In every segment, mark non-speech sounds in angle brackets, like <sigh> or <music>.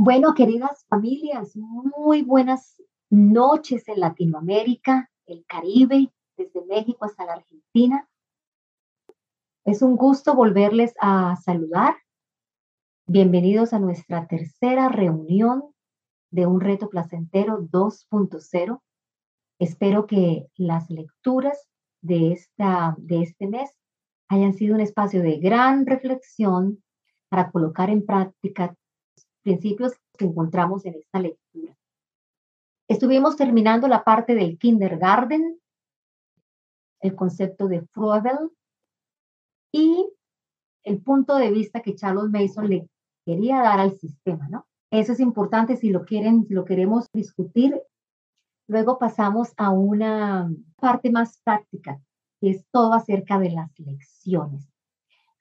Bueno, queridas familias, muy buenas noches en Latinoamérica, el Caribe, desde México hasta la Argentina. Es un gusto volverles a saludar. Bienvenidos a nuestra tercera reunión de Un Reto Placentero 2.0. Espero que las lecturas de, esta, de este mes hayan sido un espacio de gran reflexión para colocar en práctica principios que encontramos en esta lectura. Estuvimos terminando la parte del kindergarten, el concepto de Froebel y el punto de vista que Charles Mason le quería dar al sistema, ¿no? Eso es importante si lo quieren, si lo queremos discutir. Luego pasamos a una parte más práctica, que es todo acerca de las lecciones.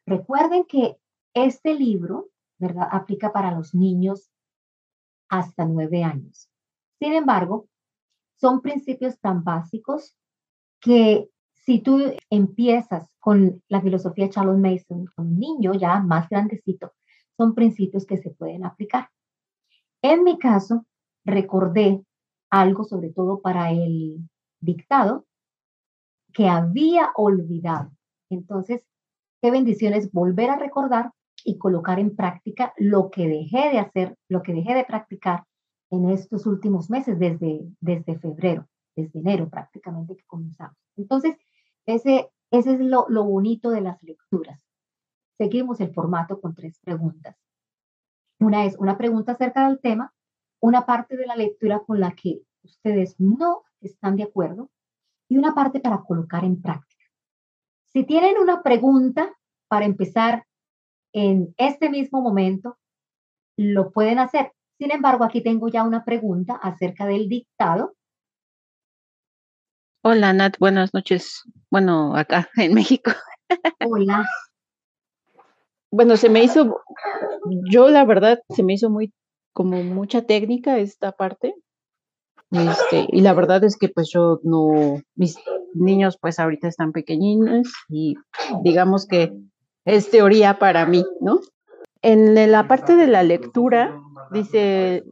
Recuerden que este libro ¿verdad? Aplica para los niños hasta nueve años. Sin embargo, son principios tan básicos que si tú empiezas con la filosofía de Charles Mason, con un niño ya más grandecito, son principios que se pueden aplicar. En mi caso, recordé algo sobre todo para el dictado que había olvidado. Entonces, qué bendiciones volver a recordar y colocar en práctica lo que dejé de hacer, lo que dejé de practicar en estos últimos meses, desde, desde febrero, desde enero prácticamente que comenzamos. Entonces, ese, ese es lo, lo bonito de las lecturas. Seguimos el formato con tres preguntas. Una es una pregunta acerca del tema, una parte de la lectura con la que ustedes no están de acuerdo y una parte para colocar en práctica. Si tienen una pregunta para empezar en este mismo momento, lo pueden hacer. Sin embargo, aquí tengo ya una pregunta acerca del dictado. Hola, Nat, buenas noches. Bueno, acá <laughs> en México. Hola. Bueno, se me hizo, yo la verdad, se me hizo muy, como mucha técnica esta parte. Este, y la verdad es que pues yo no, mis niños pues ahorita están pequeñines y digamos que es teoría para mí, ¿no? En la parte de la lectura dice,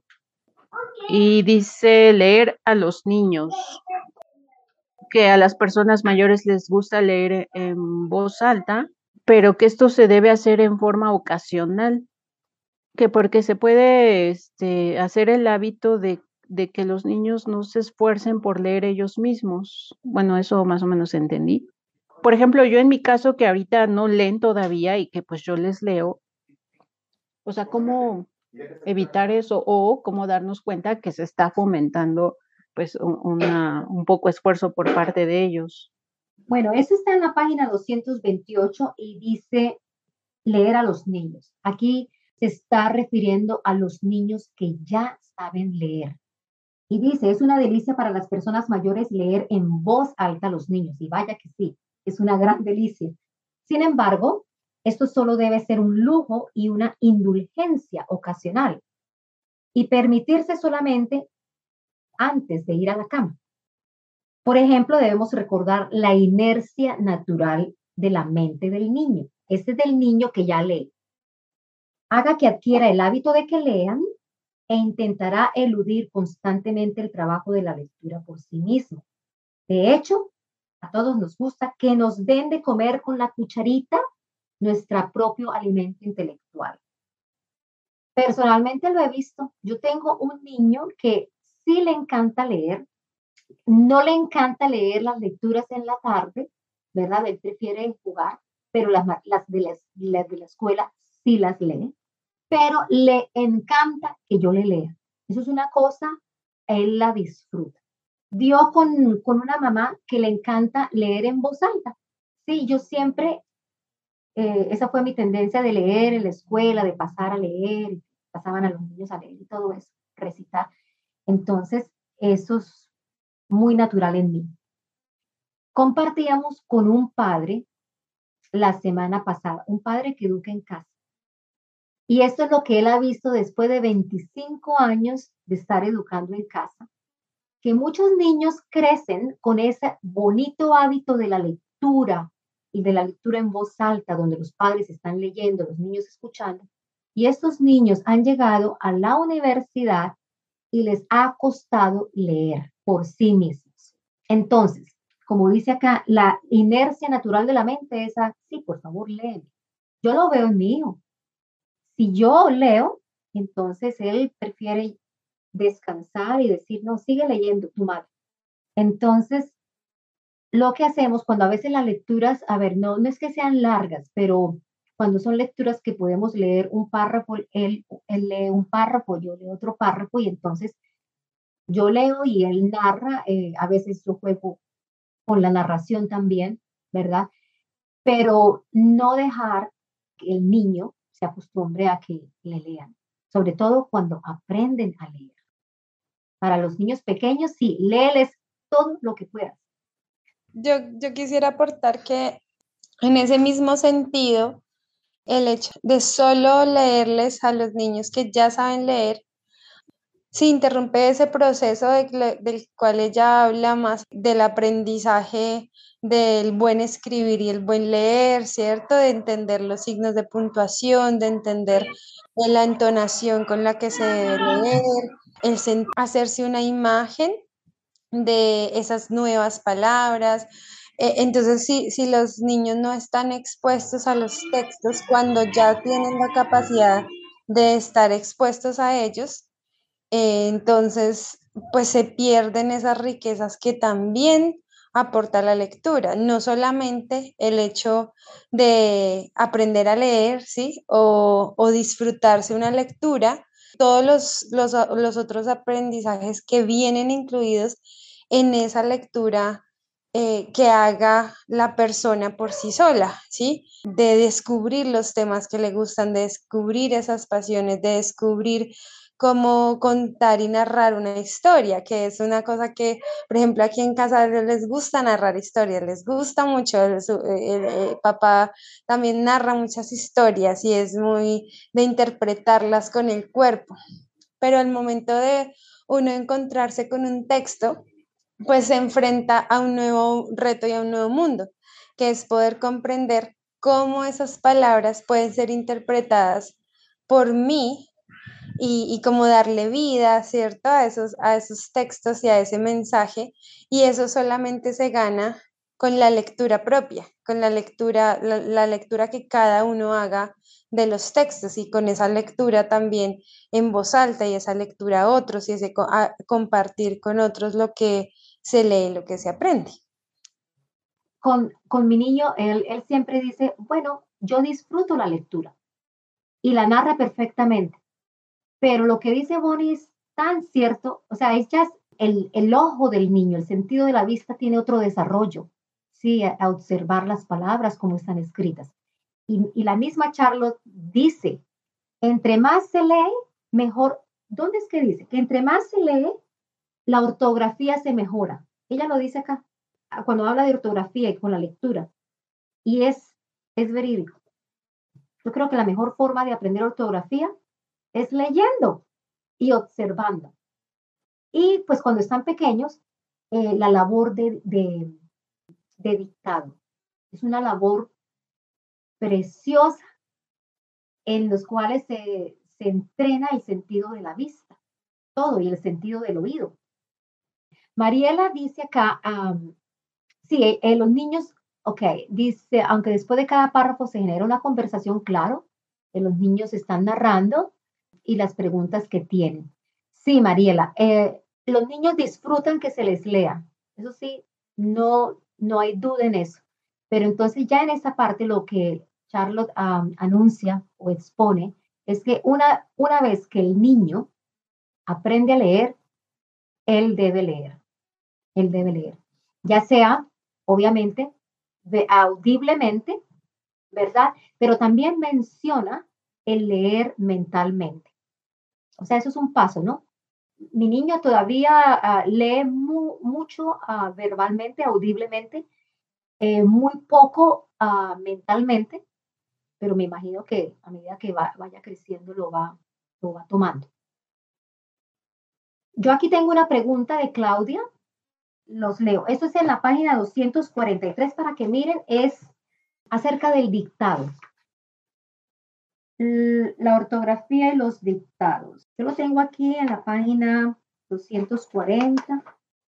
y dice leer a los niños, que a las personas mayores les gusta leer en voz alta, pero que esto se debe hacer en forma ocasional, que porque se puede este, hacer el hábito de, de que los niños no se esfuercen por leer ellos mismos. Bueno, eso más o menos entendí por ejemplo, yo en mi caso que ahorita no leen todavía y que pues yo les leo, o sea, ¿cómo evitar eso o cómo darnos cuenta que se está fomentando pues un poco esfuerzo por parte de ellos? Bueno, eso está en la página 228 y dice leer a los niños. Aquí se está refiriendo a los niños que ya saben leer. Y dice, es una delicia para las personas mayores leer en voz alta a los niños. Y vaya que sí, es una gran delicia. Sin embargo, esto solo debe ser un lujo y una indulgencia ocasional y permitirse solamente antes de ir a la cama. Por ejemplo, debemos recordar la inercia natural de la mente del niño. Este es del niño que ya lee. Haga que adquiera el hábito de que lean e intentará eludir constantemente el trabajo de la lectura por sí mismo. De hecho, a todos nos gusta, que nos den de comer con la cucharita nuestro propio alimento intelectual. Personalmente lo he visto. Yo tengo un niño que sí le encanta leer, no le encanta leer las lecturas en la tarde, ¿verdad? Él prefiere jugar, pero las, de, de la escuela sí las lee, pero le encanta que yo le lea. Eso es una cosa, él la disfruta dio con, con una mamá que le encanta leer en voz alta. Sí, yo siempre, eh, esa fue mi tendencia de leer en la escuela, de pasar a leer, pasaban a los niños a leer y todo eso, recitar. Entonces, eso es muy natural en mí. Compartíamos con un padre la semana pasada, un padre que educa en casa. Y esto es lo que él ha visto después de 25 años de estar educando en casa que muchos niños crecen con ese bonito hábito de la lectura y de la lectura en voz alta, donde los padres están leyendo, los niños escuchando, Y estos niños han llegado a la universidad y les ha costado leer por sí mismos. Entonces, como dice acá, la inercia natural de la mente es así, por favor, lee. Yo lo veo en mi. Si yo leo, entonces él prefiere descansar y decir, no, sigue leyendo tu madre. Entonces, lo que hacemos cuando a veces las lecturas, a ver, no, no es que sean largas, pero cuando son lecturas que podemos leer un párrafo, él, él lee un párrafo, yo leo otro párrafo y entonces yo leo y él narra, eh, a veces yo juego con la narración también, ¿verdad? Pero no dejar que el niño se acostumbre a que le lean, sobre todo cuando aprenden a leer. Para los niños pequeños, sí, léeles todo lo que puedas. Yo, yo quisiera aportar que en ese mismo sentido, el hecho de solo leerles a los niños que ya saben leer, se interrumpe ese proceso del cual ella habla más del aprendizaje del buen escribir y el buen leer, ¿cierto? De entender los signos de puntuación, de entender la entonación con la que se debe leer, el hacerse una imagen de esas nuevas palabras, eh, entonces, si, si los niños no están expuestos a los textos, cuando ya tienen la capacidad de estar expuestos a ellos, eh, entonces, pues se pierden esas riquezas que también aporta la lectura, no solamente el hecho de aprender a leer, ¿sí? O, o disfrutarse una lectura, todos los, los, los otros aprendizajes que vienen incluidos en esa lectura eh, que haga la persona por sí sola, ¿sí? De descubrir los temas que le gustan, de descubrir esas pasiones, de descubrir cómo contar y narrar una historia, que es una cosa que, por ejemplo, aquí en casa les gusta narrar historias, les gusta mucho, el, el, papá también narra muchas historias y es muy de interpretarlas con el cuerpo, pero al momento de uno encontrarse con un texto, pues se enfrenta a un nuevo reto y a un nuevo mundo, que es poder comprender cómo esas palabras pueden ser interpretadas por mí y, y cómo darle vida, ¿cierto? A esos, a esos textos y a ese mensaje. Y eso solamente se gana con la lectura propia, con la lectura, la, lectura que cada uno haga de los textos y con esa lectura también en voz alta y esa lectura a otros y ese compartir con otros lo que se lee lo que se aprende. Con, con mi niño, él, él siempre dice, bueno, yo disfruto la lectura y la narra perfectamente, pero lo que dice Bonnie es tan cierto, o sea, ya el, el ojo del niño, el sentido de la vista tiene otro desarrollo, sí, a, observar las palabras como están escritas. Y, y, la misma Charlotte dice, entre más se lee, mejor. ¿Dónde es que dice? Que entre más se lee, la ortografía se mejora. Ella lo dice acá, cuando habla de ortografía y con la lectura. Y es, es verídico. Yo creo que la mejor forma de aprender ortografía es leyendo y observando. Y pues cuando están pequeños, eh, la labor de, de, de dictado. Es una labor preciosa en los cuales se, se entrena el sentido de la vista, todo, y el sentido del oído. Mariela dice acá, sí, eh, eh, los niños, ok, dice, aunque después de cada párrafo se genera una conversación, claro, que los niños están narrando y las preguntas que tienen. Sí, Mariela, eh, los niños disfrutan que se les lea. Eso sí, no, no hay duda en eso. Pero entonces ya en esta parte lo que Charlotte anuncia o expone es que una, una vez que el niño aprende a leer, él debe leer él debe leer. Ya sea, obviamente, audiblemente, ¿verdad? Pero también menciona el leer mentalmente. O sea, eso es un paso, ¿no? Mi niño todavía uh, lee mucho uh, verbalmente, audiblemente, eh, muy poco uh, mentalmente, pero me imagino que a medida que va, vaya creciendo lo va, lo va tomando. Yo aquí tengo una pregunta de Claudia los leo. Esto es en la página 243 para que miren, es acerca del dictado. La ortografía y los dictados. Yo lo tengo aquí en la página 240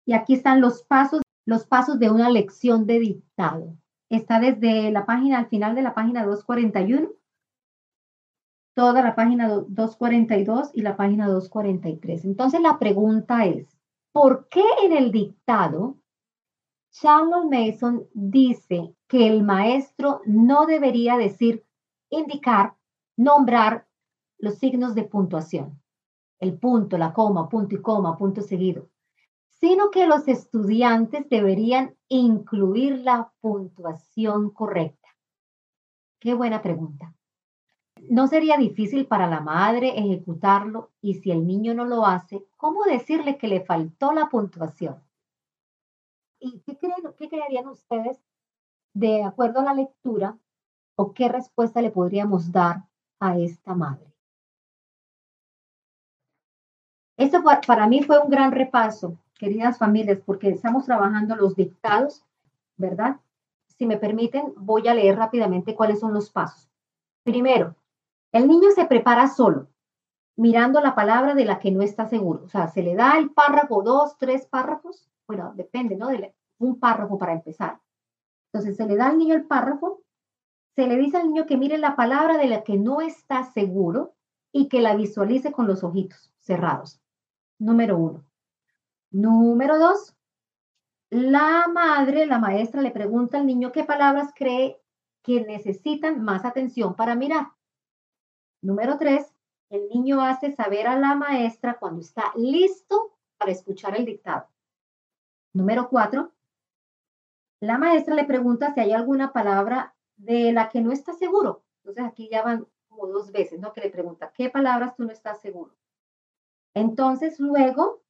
y aquí están los pasos, los pasos de una lección de dictado. Está desde la página, al final de la página 241, toda la página 242 y la página 243. Entonces la pregunta es, ¿por qué en el dictado Charles Mason dice que el maestro no debería decir, indicar, nombrar los signos de puntuación, el punto, la coma, punto y coma, punto seguido, sino que los estudiantes deberían incluir la puntuación correcta. Qué buena pregunta. ¿No sería difícil para la madre ejecutarlo y si el niño no lo hace, cómo decirle que le faltó la puntuación? ¿Y qué, creen, qué creerían ustedes de acuerdo a la lectura o qué respuesta le podríamos dar a esta madre? Esto para mí fue un gran repaso, queridas familias, porque estamos trabajando los dictados, ¿verdad? Si me permiten, voy a leer rápidamente cuáles son los pasos. Primero, el niño se prepara solo, mirando la palabra de la que no está seguro. O sea, se le da el párrafo, dos, tres párrafos, bueno, depende, ¿no? De un párrafo para empezar. Entonces, se le da al niño el párrafo, se le dice al niño que mire la palabra de la que no está seguro y que la visualice con los ojitos cerrados. Número uno. Número dos, la madre, la maestra, le pregunta al niño qué palabras cree que necesitan más atención para mirar. Número tres, el niño hace saber a la maestra cuando está listo para escuchar el dictado. Número cuatro, la maestra le pregunta si hay alguna palabra de la que no está seguro. Entonces aquí ya van como dos veces, ¿no? Que le pregunta, ¿qué palabras tú no estás seguro? Entonces luego,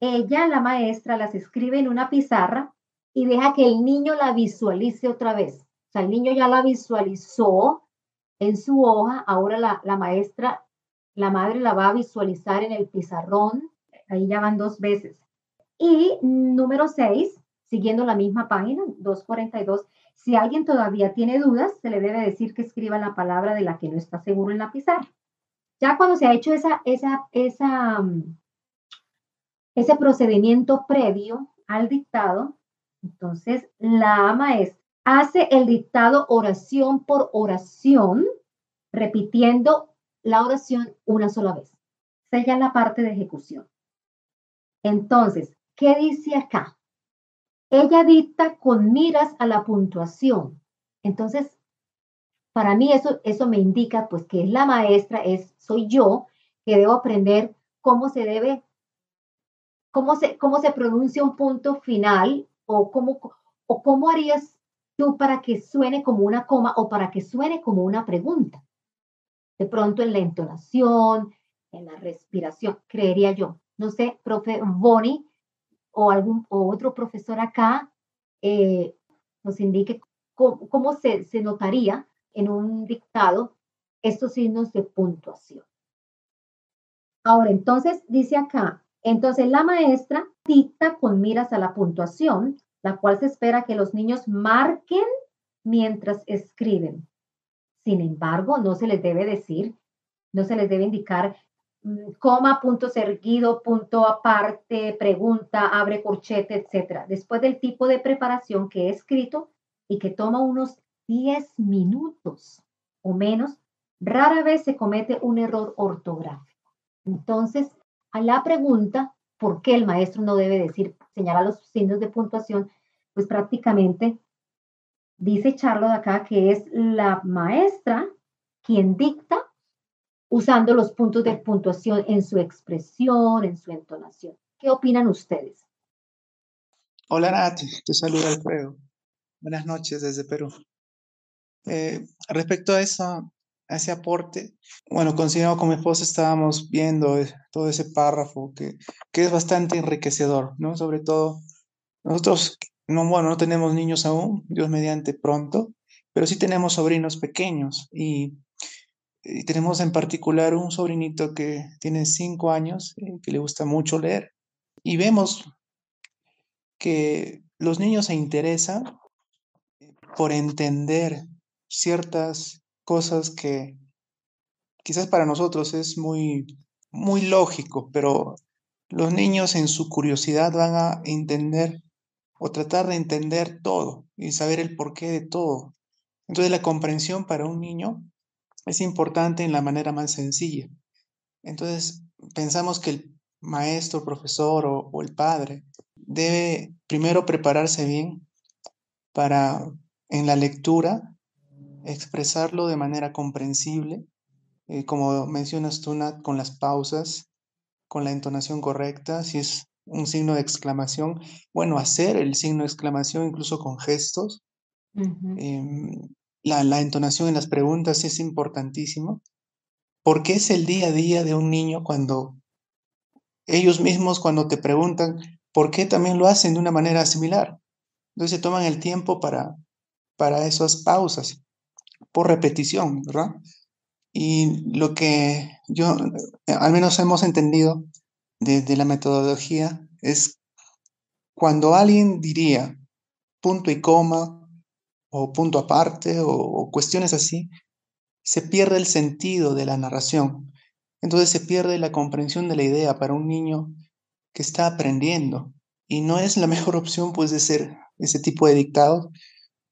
ella, la maestra, las escribe en una pizarra y deja que el niño la visualice otra vez. O sea, el niño ya la visualizó en su hoja, ahora la, la maestra, la madre la va a visualizar en el pizarrón, ahí ya van dos veces. Y número seis, siguiendo la misma página, 242, si alguien todavía tiene dudas, se le debe decir que escriba la palabra de la que no está seguro en la pizarra. Ya cuando se ha hecho esa, esa, mm, ese procedimiento previo al dictado, entonces la maestra hace el dictado oración por oración, repitiendo la oración una sola vez. Esa ya la parte de ejecución. Entonces, ¿qué dice acá? Ella dicta con miras a la puntuación. Entonces, para mí eso, eso me indica pues que es la maestra, es, soy yo, que debo aprender cómo se debe, cómo se, cómo se pronuncia un punto final o cómo, o cómo harías tú para que suene como una coma o para que suene como una pregunta. De pronto en la entonación, en la respiración, creería yo. No sé, profe Bonnie o algún otro profesor acá eh, nos indique cómo, se, se notaría en un dictado estos signos de puntuación. Ahora, entonces dice acá, entonces la maestra dicta con miras a la puntuación, la cual se espera que los niños marquen mientras escriben. Sin embargo, no se les debe decir, no se les debe indicar coma, punto seguido, punto aparte, pregunta, abre corchete, etc. Después del tipo de preparación que he escrito y que toma unos 10 minutos o menos, rara vez se comete un error ortográfico. Entonces, a la pregunta, ¿por qué el maestro no debe decir, señalar los signos de puntuación? Pues prácticamente dice Charlotte acá que es la maestra quien dicta usando los puntos de puntuación en su expresión, en su entonación. ¿Qué opinan ustedes? Hola Nat, te saluda Alfredo. Buenas noches desde Perú. Eh, respecto a, esa, ese aporte, bueno, considerado con mi esposa estábamos viendo todo ese párrafo que, que es bastante enriquecedor, ¿no? Sobre todo, nosotros, no, bueno, no tenemos niños aún, Dios mediante pronto, pero sí tenemos sobrinos pequeños y, y tenemos en particular un sobrinito que tiene cinco años, eh, que le gusta mucho leer y vemos que los niños se interesan por entender ciertas cosas que quizás para nosotros es muy, muy lógico, pero los niños en su curiosidad van a entender o tratar de entender todo y saber el porqué de todo. Entonces la comprensión para un niño es importante en la manera más sencilla. Entonces pensamos que el maestro, profesor o, o el padre debe primero prepararse bien para en la lectura expresarlo de manera comprensible, eh, como mencionas tú, Nat, con las pausas, con la entonación correcta, si es un signo de exclamación, bueno, hacer el signo de exclamación incluso con gestos. La, la, entonación en las preguntas es importantísimo, porque es el día a día de un niño cuando ellos mismos, cuando te preguntan, ¿por qué también lo hacen de una manera similar? Entonces se toman el tiempo para, para esas pausas, por repetición, ¿verdad? Y lo que yo, al menos hemos entendido de, la metodología, es cuando alguien diría punto y coma, o punto aparte, o, cuestiones así, se pierde el sentido de la narración. Entonces se pierde la comprensión de la idea para un niño que está aprendiendo. Y no es la <laughs> mejor opción, pues, de ser ese tipo de dictados,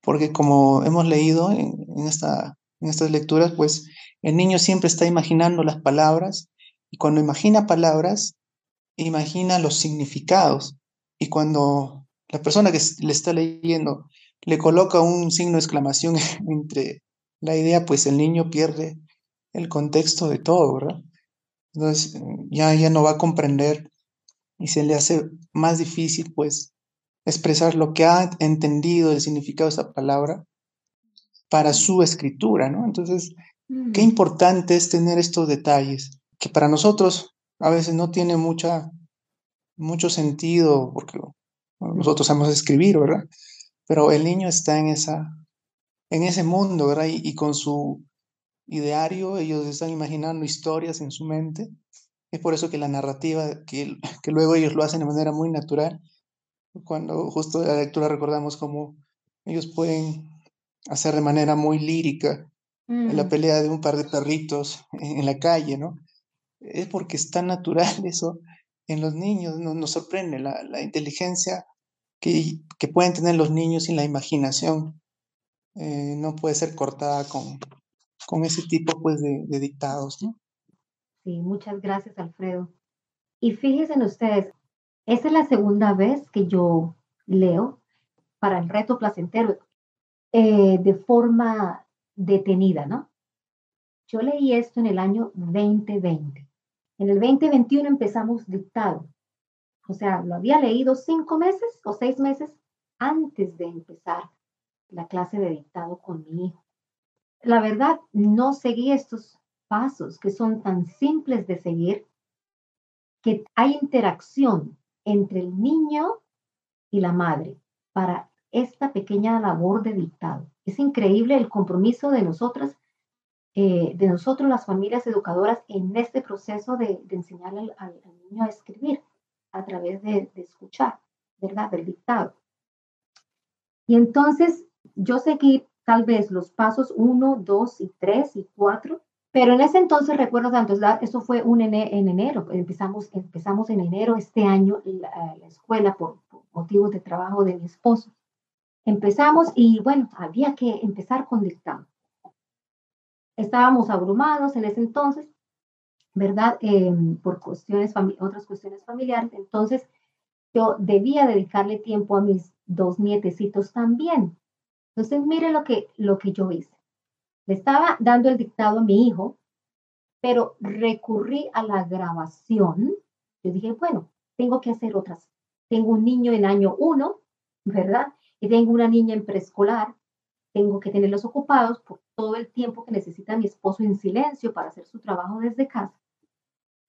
porque como hemos leído en, esta, en estas lecturas, pues el niño siempre está imaginando las palabras y cuando imagina palabras, imagina los significados. Y cuando la persona que le está leyendo le coloca un signo de exclamación <laughs> entre la idea, pues el niño pierde el contexto de todo, ¿verdad? Entonces ya, ya no va a comprender y se le hace más difícil, pues, expresar lo que ha entendido el significado de esa palabra para su escritura, ¿no? Entonces, qué mm. importante es tener estos detalles, que para nosotros a veces no tiene mucha, mucho sentido, porque nosotros sabemos escribir, ¿verdad? Pero el niño está en, esa, en ese mundo, ¿verdad? Y, con su ideario, ellos están imaginando historias en su mente. Es por eso que la narrativa, que, <laughs> que luego ellos lo hacen de manera muy natural, cuando justo de la lectura recordamos cómo ellos pueden hacer de manera muy lírica la mm. pelea de un par de perritos en, la calle, ¿no? Es porque es tan natural <laughs> eso en los niños, nos, nos sorprende la, la inteligencia que, pueden tener los niños y la imaginación eh, no puede ser cortada con, con ese tipo pues, de, dictados. Sí, muchas gracias, Alfredo. Y fíjense ustedes, esta es la segunda vez que yo leo para el reto placentero eh, de forma detenida, ¿no? Yo leí esto en el año 2020. En el 2021 empezamos dictado. O sea, lo había leído cinco meses o seis meses antes de empezar la clase de dictado con mi hijo. La verdad, no seguí estos pasos que son tan simples de seguir, que hay interacción entre el niño y la madre para esta pequeña labor de dictado. Es increíble el compromiso de nosotras, eh, de nosotros las familias educadoras en este proceso de, enseñarle al, niño a escribir a través de, escuchar, ¿verdad? Del dictado. Y entonces yo seguí tal vez los pasos 1, 2 y 3 y 4 pero en ese entonces recuerdo tanto, eso fue un en enero, empezamos, empezamos en enero este año la, la escuela por, motivos de trabajo de mi esposo. Empezamos y bueno, había que empezar con dictado. Estábamos abrumados en ese entonces, ¿verdad? Em, por cuestiones, otras cuestiones familiares. Entonces, yo debía dedicarle tiempo a mis dos nietecitos también. Entonces, mire lo que, lo que yo hice. Le estaba dando el dictado a mi hijo, pero recurrí a la grabación. Yo dije, bueno, tengo que hacer otras. Tengo un niño en año uno, ¿verdad? Y tengo una niña en preescolar. Tengo que tenerlos ocupados por todo el tiempo que necesita mi esposo en silencio para hacer su trabajo desde casa.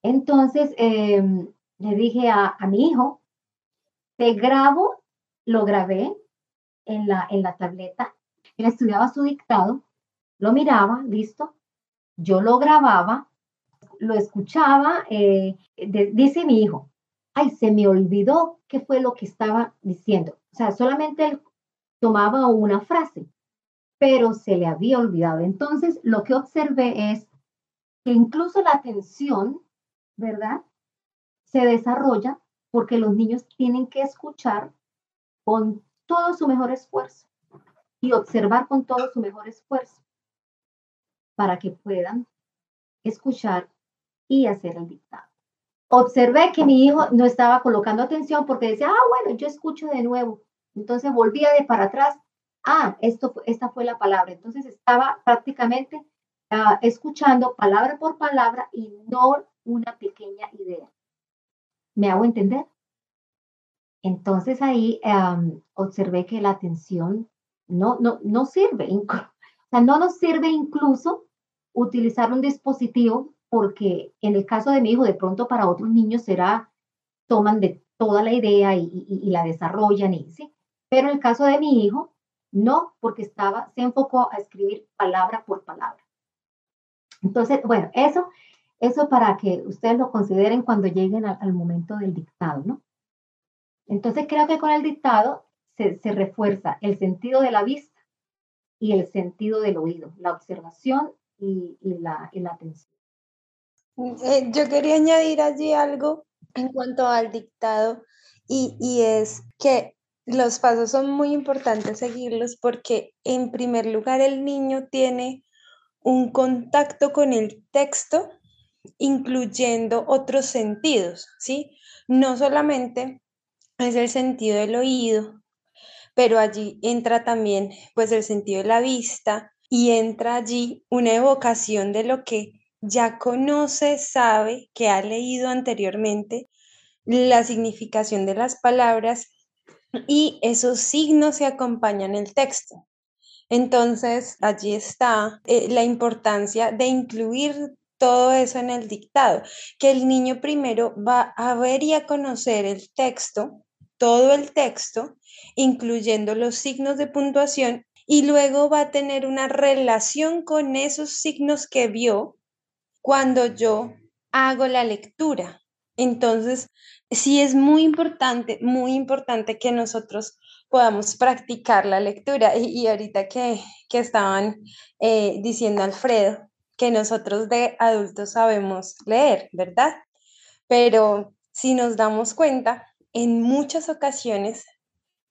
Entonces, em, le dije a, a, mi hijo, te grabo, lo grabé en la, en la tableta. Él estudiaba su dictado lo miraba, listo, yo lo grababa, lo escuchaba, eh, dice mi hijo, ay, se me olvidó qué fue lo que estaba diciendo. O sea, solamente él tomaba una frase, pero se le había olvidado. Entonces, lo que observé es que incluso la atención, ¿verdad? Se desarrolla porque los niños tienen que escuchar con todo su mejor esfuerzo y observar con todo su mejor esfuerzo para que puedan escuchar y hacer el dictado. Observé que mi hijo no estaba colocando atención porque decía, ah, bueno, yo escucho de nuevo. Entonces volvía de para atrás. Ah, esto, esta fue la palabra. Entonces estaba prácticamente ah, escuchando palabra por palabra y no una pequeña idea. ¿Me hago entender? Entonces ahí observé que la atención no, no, no sirve. O sea, no nos sirve incluso utilizar un dispositivo porque en el caso de mi hijo, de pronto para otros niños será, toman de toda la idea y, la desarrollan, y, ¿sí? pero en el caso de mi hijo, no, porque estaba, se enfocó a escribir palabra por palabra. Entonces, bueno, eso, eso para que ustedes lo consideren cuando lleguen al momento del dictado, ¿no? Entonces creo que con el dictado se, refuerza el sentido de la vista y el sentido del oído, la observación y, la, atención. Eh, yo quería añadir allí algo en cuanto al dictado y, y, es que los pasos son muy importantes seguirlos porque en primer lugar el niño tiene un contacto con el texto incluyendo otros sentidos, ¿sí? No solamente es el sentido del oído, pero allí entra también pues el sentido de la vista y entra allí una evocación de lo que ya conoce, sabe, que ha leído anteriormente, la significación de las palabras y esos signos se acompañan el texto. Entonces, allí está eh, la importancia de incluir todo eso en el dictado, que el niño primero va a ver y a conocer el texto todo el texto, incluyendo los signos de puntuación, y luego va a tener una relación con esos signos que vio cuando yo hago la lectura. Entonces, sí es muy importante, muy importante que nosotros podamos practicar la lectura. Y, ahorita que, estaban eh, diciendo Alfredo, que nosotros de adultos sabemos leer, ¿verdad? Pero si nos damos cuenta, en muchas ocasiones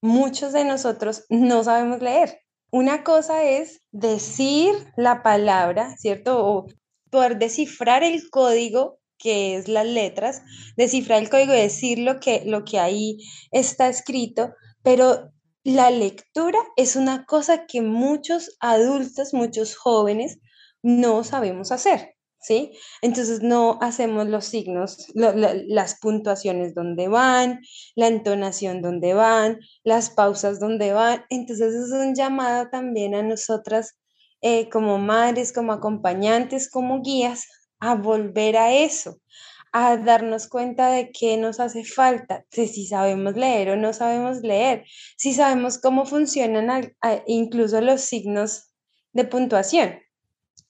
muchos de nosotros no sabemos leer. Una cosa es decir la palabra, ¿cierto? O poder descifrar el código que es las letras, descifrar el código y decir lo que, lo que ahí está escrito, pero la lectura es una cosa que muchos adultos, muchos jóvenes no sabemos hacer. ¿sí? Entonces no hacemos los signos, las puntuaciones donde van, la entonación donde van, las pausas donde van. Entonces es un llamado también a nosotras eh, como madres, como acompañantes, como guías, a volver a eso, a darnos cuenta de qué nos hace falta, de si sabemos leer o no sabemos leer, si sabemos cómo funcionan incluso los signos de puntuación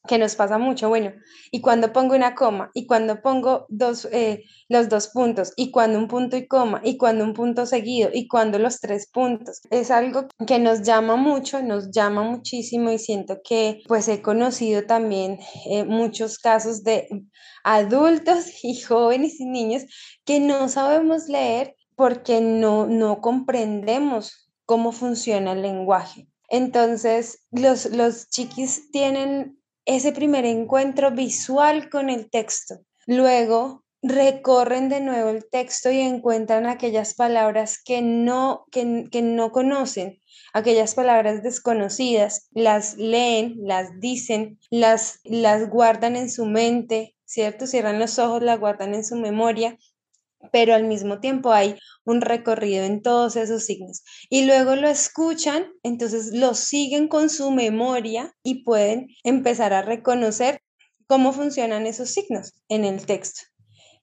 que nos pasa mucho, bueno, y cuando pongo una coma, y cuando pongo dos, eh, los dos puntos, y cuando un punto y coma, y cuando un punto seguido, y cuando los tres puntos, es algo que nos llama mucho, nos llama muchísimo y siento que pues he conocido también eh, muchos casos de adultos <laughs> y jóvenes y niños que no sabemos leer porque no, no comprendemos cómo funciona el lenguaje. Entonces, los, los chiquis tienen ese primer encuentro visual con el texto. Luego recorren de nuevo el texto y encuentran aquellas palabras que no, que, no conocen, aquellas palabras desconocidas, las leen, las dicen, las, las guardan en su mente, ¿cierto? Cierran los ojos, las guardan en su memoria, pero al mismo tiempo hay un recorrido en todos esos signos. Y luego lo escuchan, entonces lo siguen con su memoria y pueden empezar a reconocer cómo funcionan esos signos en el texto.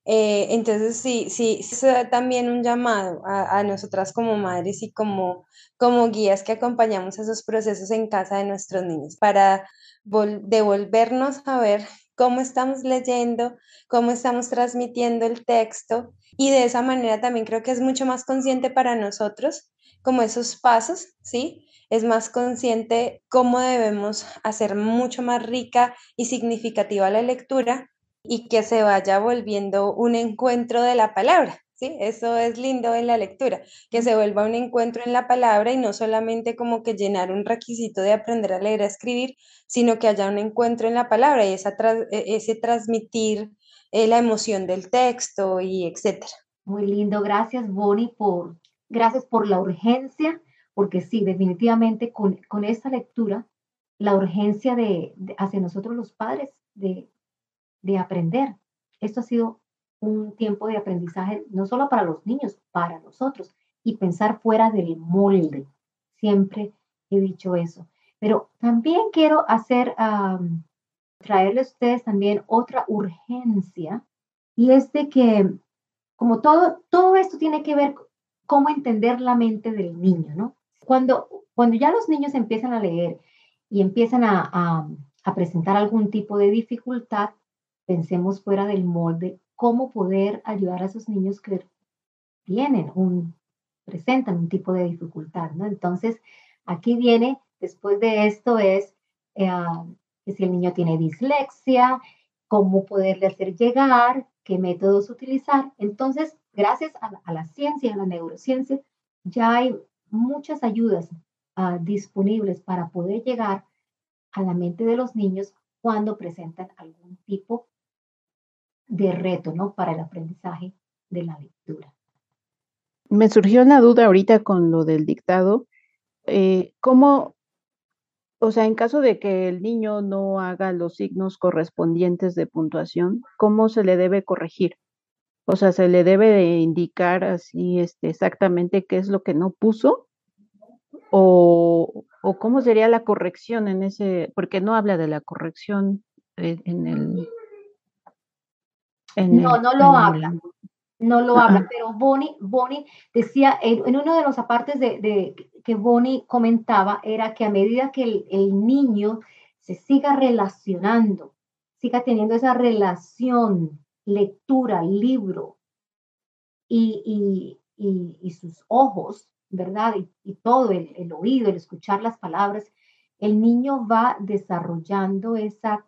Eh, entonces, sí, sí, da también un llamado a, nosotras como madres y como, como guías que acompañamos esos procesos en casa de nuestros niños para devolvernos a ver cómo estamos leyendo, cómo estamos transmitiendo el texto y de esa manera también creo que es mucho más consciente para nosotros como esos pasos, ¿sí? Es más consciente cómo debemos hacer mucho más rica y significativa la lectura y que se vaya volviendo un encuentro de la palabra. ¿Sí? Eso es lindo en la lectura, que se vuelva un encuentro en la palabra y no solamente como que llenar un requisito de aprender a leer, a escribir, sino que haya un encuentro en la palabra y esa e, ese transmitir eh, la emoción del texto y etcétera. Muy lindo, gracias Bonnie por, gracias por la urgencia, porque sí, definitivamente con, con esta lectura, la urgencia de, hacia nosotros los padres de, de aprender. Esto ha sido un tiempo de aprendizaje no solo para los niños, para nosotros, y pensar fuera del molde. Siempre he dicho eso. Pero también quiero hacer, traerles a ustedes también otra urgencia, y es de que, como todo, todo esto tiene que ver cómo entender la mente del niño, ¿no? Cuando, cuando ya los niños empiezan a leer y empiezan a, a presentar algún tipo de dificultad, pensemos fuera del molde cómo poder ayudar a esos niños que tienen un, presentan un tipo de dificultad, ¿no? Entonces, aquí viene, después de esto es eh, que si el niño tiene dislexia, cómo poderle hacer llegar, qué métodos utilizar. Entonces, gracias a, la ciencia, a la neurociencia, ya hay muchas ayudas ah, disponibles para poder llegar a la mente de los niños cuando presentan algún tipo de reto, ¿no? Para el aprendizaje de la lectura. Me surgió una duda ahorita con lo del dictado. Eh, ¿Cómo, o sea, en caso de que el niño no haga los signos correspondientes de puntuación, ¿cómo se le debe corregir? O sea, se le debe indicar así este, exactamente qué es lo que no puso o, o, cómo sería la corrección en ese, porque no habla de la corrección en el no, no lo habla. No lo habla, pero Bonnie, Bonnie decía, en, uno de los apartes de, que Bonnie comentaba, era que a medida que el, niño se siga relacionando, siga teniendo esa relación, lectura, libro y, sus ojos, ¿verdad? Y, todo, el, el, oído, el escuchar las palabras, el niño va desarrollando esa,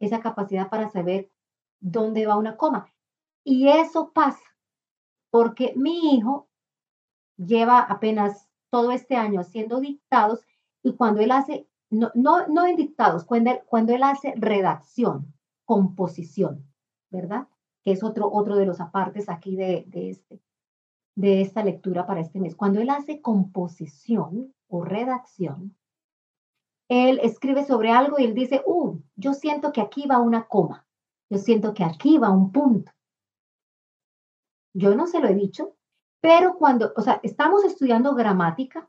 esa capacidad para saber dónde va una coma. Y eso pasa porque mi hijo lleva apenas todo este año haciendo dictados y cuando él hace, no, no, no en dictados, cuando él, hace redacción, composición, ¿verdad? Que es otro, otro de los apartes aquí de, de, este, de esta lectura para este mes. Cuando él hace composición o redacción, él escribe sobre algo y él dice, uh, yo siento que aquí va una coma. Yo siento que aquí va un punto. Yo no se lo he dicho, pero cuando, o sea, estamos estudiando gramática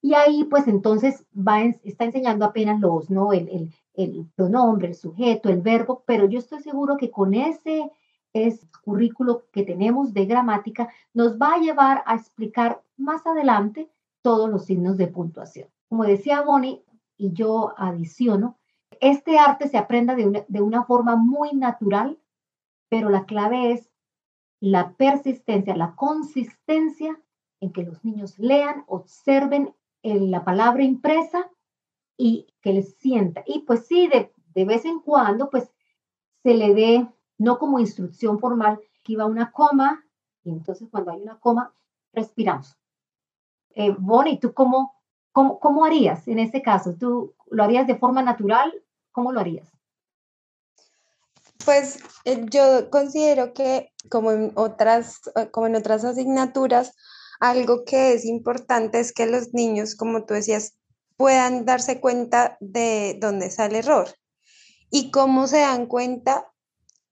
y ahí pues entonces va, está enseñando apenas los, ¿no? El, el, pronombre, el sujeto, el verbo, pero yo estoy seguro que con ese es currículo que tenemos de gramática nos va a llevar a explicar más adelante todos los signos de puntuación. Como decía Bonnie, y yo adiciono, este arte se aprenda de una, forma muy natural, pero la clave es la persistencia, la consistencia en que los niños lean, observen la palabra impresa y que les sienta. Y pues sí, de, vez en cuando, pues se le dé, no como instrucción formal, que iba una coma, y entonces cuando hay una coma, respiramos. Eh, Bonnie, ¿tú cómo, cómo, cómo harías en ese caso? ¿Tú lo harías de forma natural ¿Cómo lo harías? Pues eh, yo considero que como en otras, eh, como en otras asignaturas, algo que es importante es que los niños, como tú decías, puedan darse cuenta de dónde sale el error. ¿Y cómo se dan cuenta?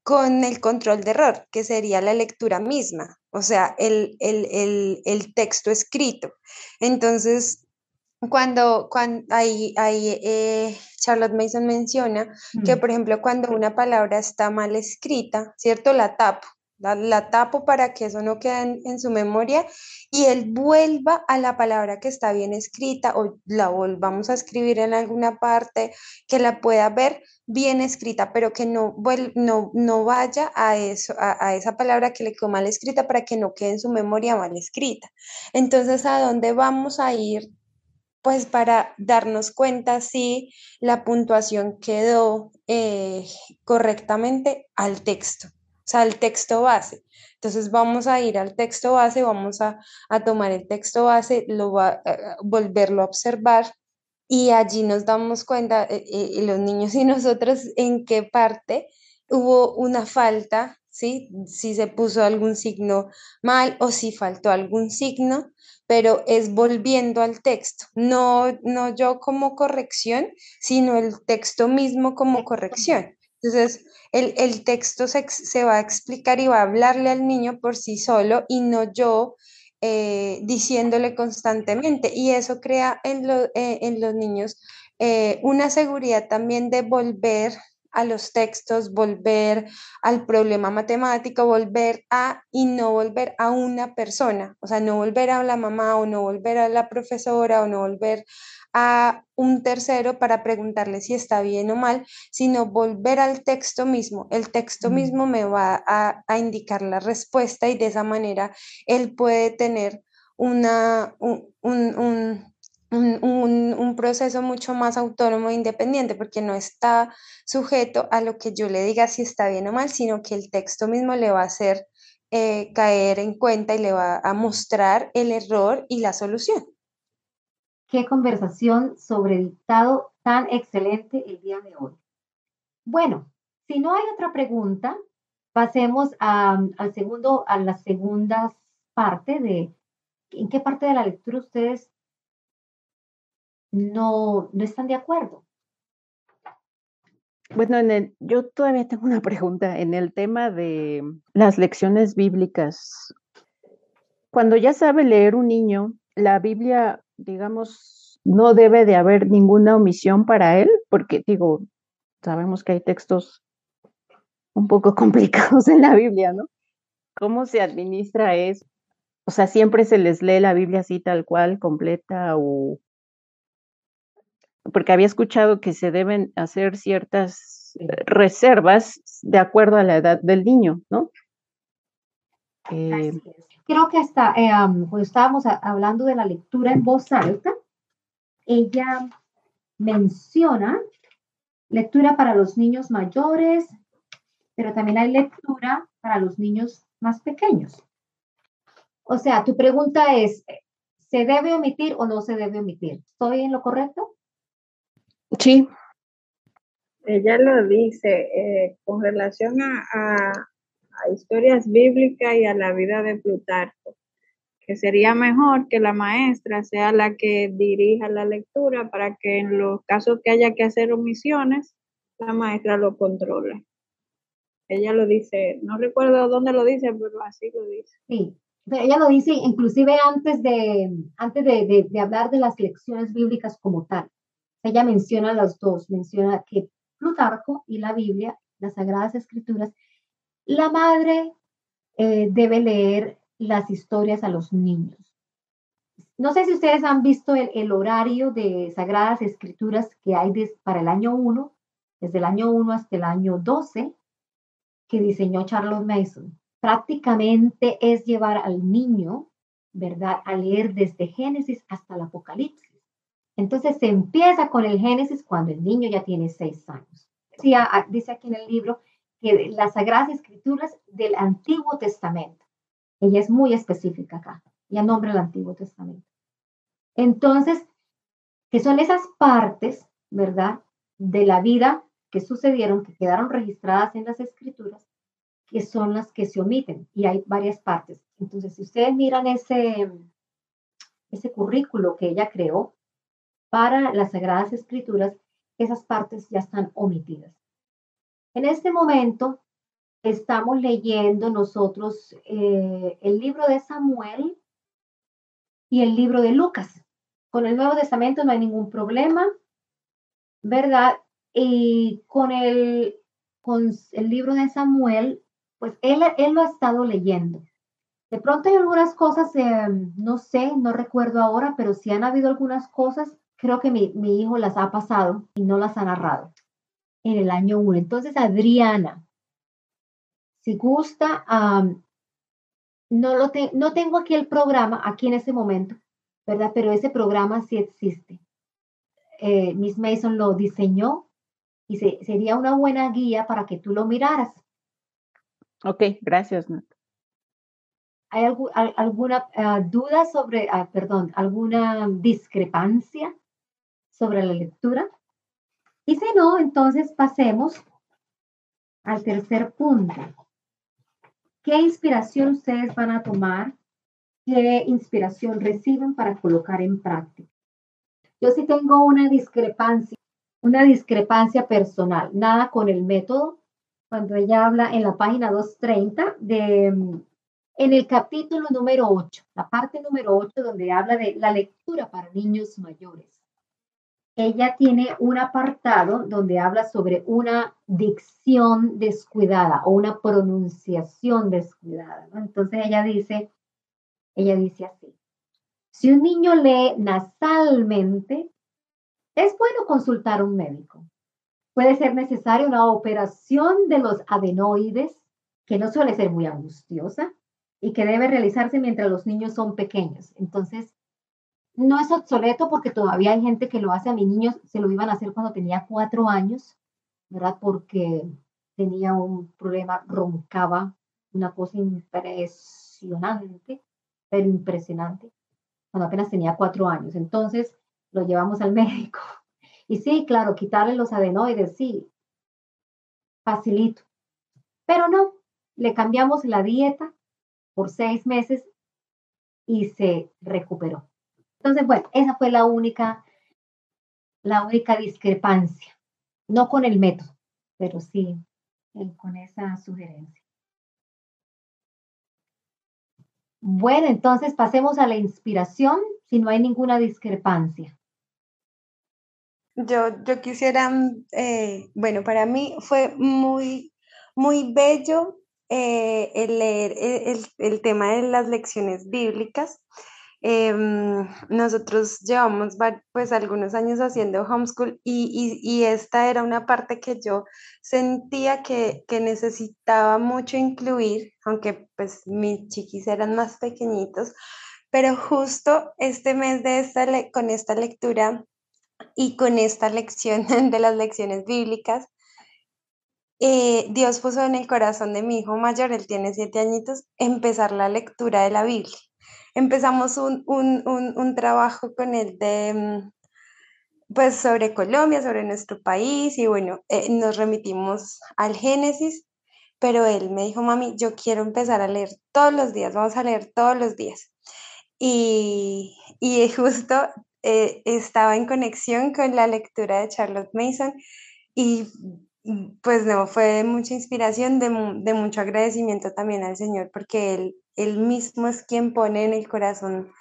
Con el control de error, que sería la lectura misma, o sea, el, el, el texto escrito. Entonces, cuando, cuando ahí, ahí eh, Charlotte Mason menciona que, mm. por ejemplo, cuando una palabra está mal escrita, ¿cierto? La tapo, la, tapo para que eso no quede en, su memoria y él vuelva a la palabra que está bien escrita o la volvamos a escribir en alguna parte, que la pueda ver bien escrita, pero que no, no, no vaya a, eso, a, a esa palabra que le quedó mal escrita para que no quede en su memoria mal escrita. Entonces, ¿a dónde vamos a ir pues para darnos cuenta si la puntuación quedó eh, correctamente al texto, o sea, al texto base. Entonces vamos a ir al texto base, vamos a, tomar el texto base, lo va, a volverlo a observar y allí nos damos cuenta, eh, eh, los niños y nosotros, en qué parte hubo una falta, si se puso algún signo mal o si faltó algún signo, pero es volviendo al texto, no, no yo como corrección, sino el texto mismo como corrección. Entonces, el, texto se, va a explicar y va a hablarle al niño por sí solo y no yo eh, diciéndole constantemente. Y eso crea en, eh, los niños eh, una seguridad también de volver a los textos, volver al problema matemático, volver a y no volver a una persona, o sea, no volver a la mamá o no volver a la profesora o no volver a un tercero para preguntarle si está bien o mal, sino volver al texto mismo. El texto mismo me va a, indicar la respuesta y de esa manera él puede tener una, un un, proceso mucho más autónomo e independiente, porque no está sujeto a lo que yo le diga si está bien o mal, sino que el texto mismo le va a hacer eh, caer en cuenta y le va a mostrar el error y la solución. Qué conversación sobre dictado tan excelente el día de hoy. Bueno, si no hay otra pregunta, pasemos al segundo, a la segunda parte de en qué parte de la lectura ustedes no, no están de acuerdo. Bueno, en yo todavía tengo una <laughs> pregunta en el tema de las lecciones bíblicas. Cuando ya sabe leer un niño, la Biblia, digamos, no debe de haber ninguna omisión para él, porque digo, sabemos que hay textos un poco <laughs> complicados en la Biblia, ¿no? ¿Cómo se administra eso? O sea, siempre se les lee la Biblia así tal cual, completa, o porque había escuchado que se deben hacer ciertas eh, reservas de acuerdo a la edad del niño, ¿no? Eh, Creo que hasta eh, cuando estábamos hablando de la lectura en voz alta, ella menciona lectura para los niños mayores, pero también hay lectura para los niños más pequeños. O sea, tu pregunta es, ¿se debe omitir o no se debe omitir? ¿Estoy en lo correcto? Sí. Ella lo dice eh, con relación a, historias bíblicas y a la vida de Plutarco, que sería mejor que la maestra sea la que dirija la lectura para que en los casos que haya que hacer omisiones, la maestra lo controle. Ella lo dice, no recuerdo dónde lo dice, pero así lo dice. Sí, ella lo dice inclusive antes de, antes de hablar de las lecciones bíblicas como tal. Ella menciona las dos, menciona que Plutarco y la Biblia, las Sagradas Escrituras, la madre eh, debe leer las historias a los niños. No sé si ustedes han visto el, horario de Sagradas Escrituras que hay para el año 1, desde el año 1 hasta el año 12, que diseñó Charles Mason. Prácticamente es llevar al niño, ¿verdad?, a leer desde Génesis hasta el Apocalipsis. Entonces se empieza con el Génesis cuando el niño ya tiene seis años. dice aquí en el libro que las Sagradas Escrituras del Antiguo Testamento. Ella es muy específica acá. Ella nombra el Antiguo Testamento. Entonces, que son esas partes, ¿verdad? De la vida que sucedieron, que quedaron registradas en las escrituras, que son las que se omiten. Y hay varias partes. Entonces, si ustedes miran ese, ese currículo que ella creó, para las Sagradas Escrituras, esas partes ya están omitidas. En este momento estamos leyendo nosotros eh, el libro de Samuel y el libro de Lucas. Con el Nuevo Testamento no hay ningún problema, ¿verdad? Y con el, con el libro de Samuel, pues él, él lo ha estado leyendo. De pronto hay algunas cosas, eh, no sé, no recuerdo ahora, pero sí han habido algunas cosas creo que mi, hijo las ha pasado y no las ha narrado en el año 1. Entonces, Adriana, si gusta, no, lo no tengo aquí el programa, aquí en este momento, ¿verdad? Pero ese programa sí existe. Eh, Miss Mason lo diseñó y sería una buena guía para que tú lo miraras. Ok, gracias, Nat. ¿Hay alguna ah, duda sobre, ah, perdón, alguna discrepancia sobre la lectura? Y si no, entonces pasemos al tercer punto. ¿Qué inspiración ustedes van a tomar? ¿Qué inspiración reciben para colocar en práctica? Yo sí tengo una discrepancia, una discrepancia personal, nada con el método. Cuando ella habla en la página 230 de en el capítulo número 8, la parte número 8 donde habla de la lectura para niños mayores. Ella tiene un apartado donde habla sobre una dicción descuidada o una pronunciación descuidada. Entonces ella dice, ella dice así, si un niño lee nasalmente, es bueno consultar a un médico. Puede ser necesaria una operación de los adenoides, que no suele ser muy angustiosa, y que debe realizarse mientras los niños son pequeños. Entonces, no es obsoleto porque todavía hay gente que lo hace a mis niños, se lo iban a hacer cuando tenía cuatro años, ¿verdad? Porque tenía un problema, roncaba, una cosa impresionante, pero impresionante, cuando apenas tenía cuatro años. Entonces, lo llevamos al <laughs> médico. Y sí, claro, quitarle los adenoides, sí, facilito. Pero no, le cambiamos la dieta, por seis meses y se recuperó. Entonces, bueno, esa fue la única, la única discrepancia, no con el método, pero sí con esa sugerencia. Bueno, entonces pasemos a la inspiración, si no hay ninguna discrepancia. Yo, yo quisiera, eh, bueno, para mí fue muy, muy bello eh, el leer eh, el, tema de las lecciones bíblicas. Em, nosotros llevamos pues algunos años haciendo homeschool y, esta era una parte que yo sentía que, necesitaba mucho incluir, aunque pues mis chiquis eran más pequeñitos, pero justo este mes de esta con esta lectura y con esta lección <laughs> de las lecciones bíblicas, eh, Dios puso en el corazón de mi hijo mayor, él tiene siete añitos, empezar la lectura de la Biblia. Empezamos un, trabajo con él de, pues sobre Colombia, sobre nuestro país y bueno, eh, nos remitimos al Génesis, pero él me dijo, mami, yo quiero empezar a leer todos los días, vamos a leer todos los días. Y, y <laughs> justo eh, estaba en conexión con la lectura de Charlotte Mason y pues no, fue mucha inspiración, de, mucho agradecimiento también al Señor, porque él, él mismo es quien pone en el corazón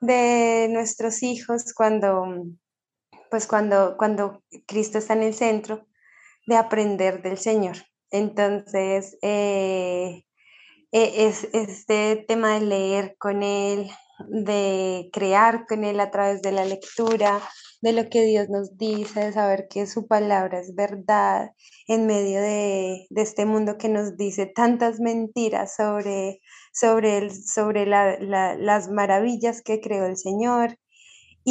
de nuestros hijos cuando, pues cuando, cuando Cristo está en el centro de aprender del Señor. Entonces, eh, e, es este tema de leer con Él, de crear con Él a través de la lectura, de lo que Dios nos dice, de saber que su palabra es verdad en medio de, este mundo que nos dice tantas mentiras sobre, sobre, el, sobre las maravillas que creó el Señor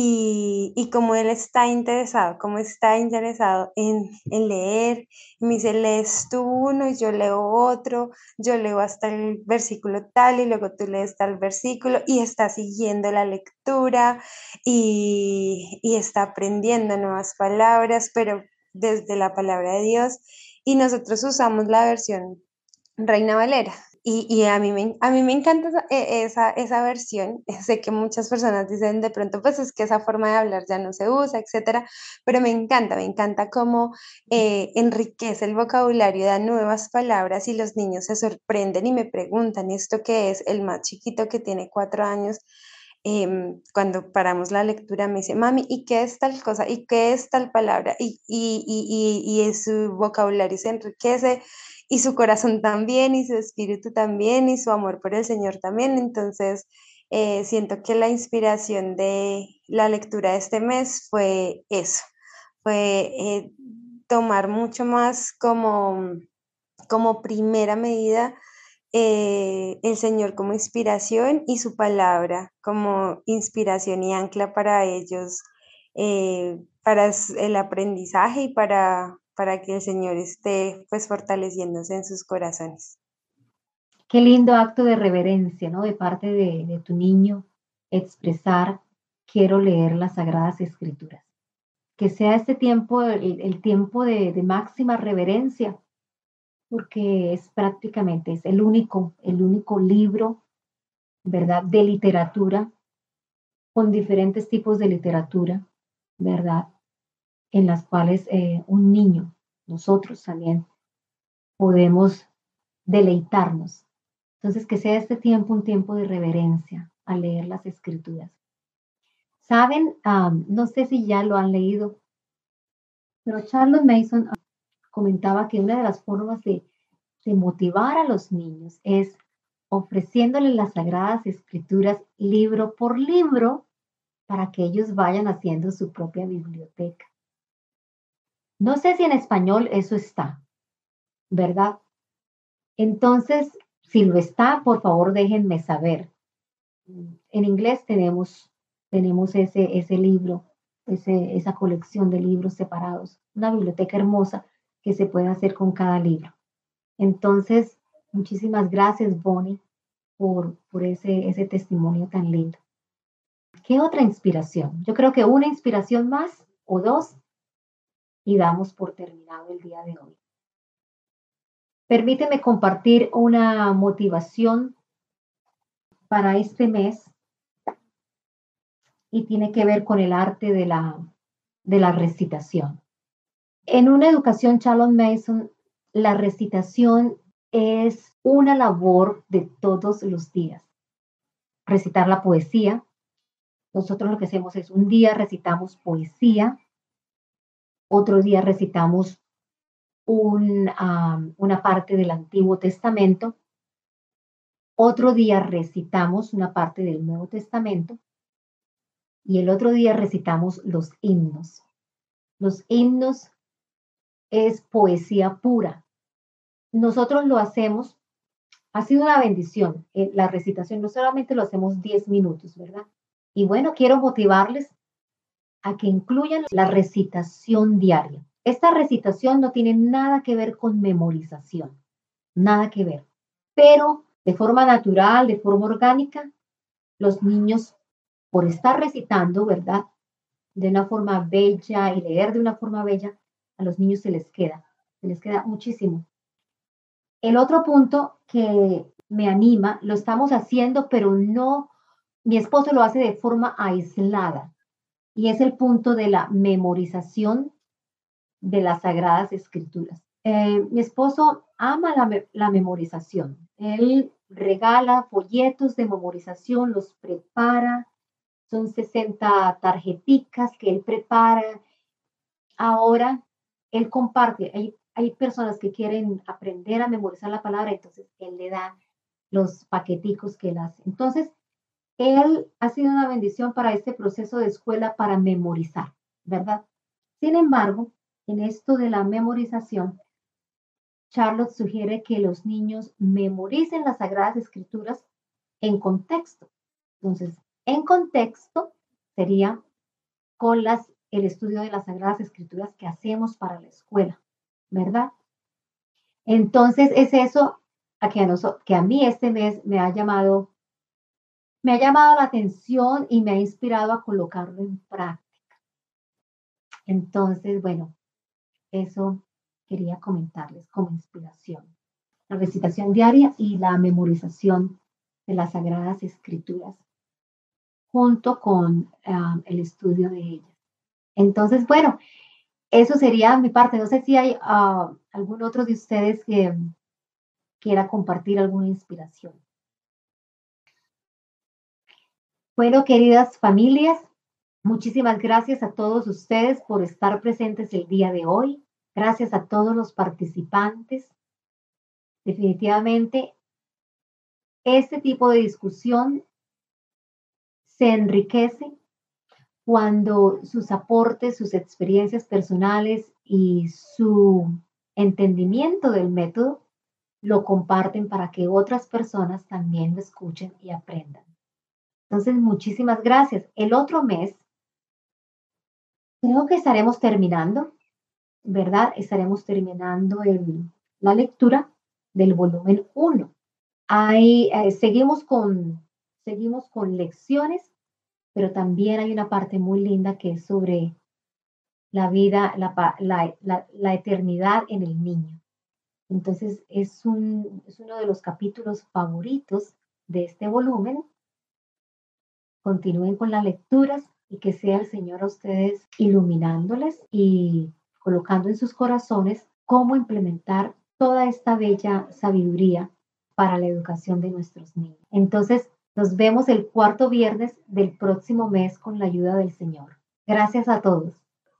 y, como él está interesado, como está interesado en, leer, me dice, lees tú uno y yo leo otro, yo leo hasta el versículo tal y luego tú lees tal versículo y está siguiendo la lectura y, y está aprendiendo nuevas palabras, pero desde la palabra de Dios y nosotros usamos la versión Reina Valera. Y, a, mí me, a mí me encanta e, esa, esa, versión. <laughs> Sé que muchas personas dicen de pronto, pues es que esa forma de hablar ya no se usa, etcétera, pero me encanta, me encanta cómo eh, enriquece el vocabulario, da nuevas palabras y los niños se sorprenden y me preguntan, ¿esto qué es? El más chiquito que tiene cuatro años. Em, cuando paramos la lectura me dice, mami, ¿y qué es tal cosa? ¿Y qué es tal palabra? Y, y, y, y su vocabulario se enriquece y su corazón también, y su espíritu también, y su amor por el Señor también. Entonces, eh, siento que la inspiración de la lectura de este mes fue eso, fue eh, tomar mucho más como, como primera medida eh, el Señor como inspiración y su palabra como inspiración y ancla para ellos, para el aprendizaje y para, para que el Señor esté pues fortaleciéndose en sus corazones. Qué lindo acto de reverencia, ¿no? De parte de, tu niño, expresar, quiero leer las Sagradas Escrituras. Que sea este tiempo el, tiempo de, de máxima reverencia porque es prácticamente, es el único, el único libro, ¿verdad?, de literatura, con diferentes tipos de literatura, ¿verdad?, en las cuales eh, un niño, nosotros también, podemos deleitarnos. Entonces, que sea este tiempo un tiempo de reverencia al leer las escrituras. Saben, no sé si ya lo han leído, pero Charles Mason comentaba que una de las formas de, motivar a los niños es ofreciéndoles las sagradas escrituras libro por libro para que ellos vayan haciendo su propia biblioteca. No sé si en español eso está, ¿verdad? Entonces, si lo está, por favor déjenme saber. En inglés tenemos, tenemos ese, ese libro, ese, esa colección de libros separados, una biblioteca hermosa que se puede hacer con cada libro. Entonces, muchísimas gracias, Bonnie, por, por ese, ese testimonio tan lindo. ¿Qué otra inspiración? Yo creo que una inspiración más o dos y damos por terminado el día de hoy. Permíteme compartir una motivación para este mes y tiene que ver con el arte de la, de la recitación. En una educación Charlotte Mason, la recitación es una labor de todos los días. Recitar la poesía. Nosotros lo que hacemos es un día recitamos poesía, otro día recitamos una parte del Antiguo Testamento, otro día recitamos una parte del Nuevo Testamento y el otro día recitamos los himnos. Los himnos es poesía pura. Nosotros lo hacemos, ha sido una bendición eh, la recitación, no solamente lo hacemos 10 minutos, ¿verdad? Y bueno, quiero motivarles a que incluyan la recitación diaria. Esta recitación no tiene nada que ver con memorización, nada que ver, pero de forma natural, de forma orgánica, los niños, por estar recitando, ¿verdad? De una forma bella y leer de una forma bella, a los niños se les queda, se les queda muchísimo. El otro punto que me anima, lo estamos haciendo, pero no, mi esposo lo hace de forma aislada, y es el punto de la memorización de las sagradas escrituras. Eh, mi esposo ama la, memorización. Él regala folletos de memorización, los prepara, son 60 tarjeticas que él prepara. Ahora él comparte, hay, hay personas que quieren aprender a memorizar la palabra, entonces él le da los paqueticos que él hace. Entonces, él ha sido una bendición para este proceso de escuela para memorizar, ¿verdad? Sin embargo, en esto de la memorización, Charlotte sugiere que los niños memoricen las sagradas escrituras en contexto. Entonces, en contexto sería con las el estudio de las Sagradas Escrituras que hacemos para la escuela, ¿verdad? Entonces es eso a que a, que a mí este mes me ha llamado, me ha llamado la atención y me ha inspirado a colocarlo en práctica. Entonces, bueno, eso quería comentarles como inspiración. La recitación diaria y la memorización de las Sagradas Escrituras junto con ah, el estudio de ellas. Entonces, bueno, eso sería mi parte. No sé si hay uh, algún otro de ustedes que quiera compartir alguna inspiración. Bueno, queridas familias, muchísimas gracias a todos ustedes por estar presentes el día de hoy. Gracias a todos los participantes. Definitivamente, este tipo de discusión se enriquece cuando sus aportes, sus experiencias personales y su entendimiento del método lo comparten para que otras personas también lo escuchen y aprendan. Entonces, muchísimas gracias. El otro mes, creo que estaremos terminando, ¿verdad? Estaremos terminando la lectura del volumen 1. Ahí eh, seguimos, con, seguimos con lecciones, pero también hay una parte muy linda que es sobre la vida, la, la eternidad en el niño. Entonces es, un, es uno de los capítulos favoritos de este volumen. Continúen con las lecturas y que sea el Señor a ustedes iluminándoles y colocando en sus corazones cómo implementar toda esta bella sabiduría para la educación de nuestros niños. Entonces, nos vemos el cuarto viernes del próximo mes con la ayuda del Señor. Gracias a todos.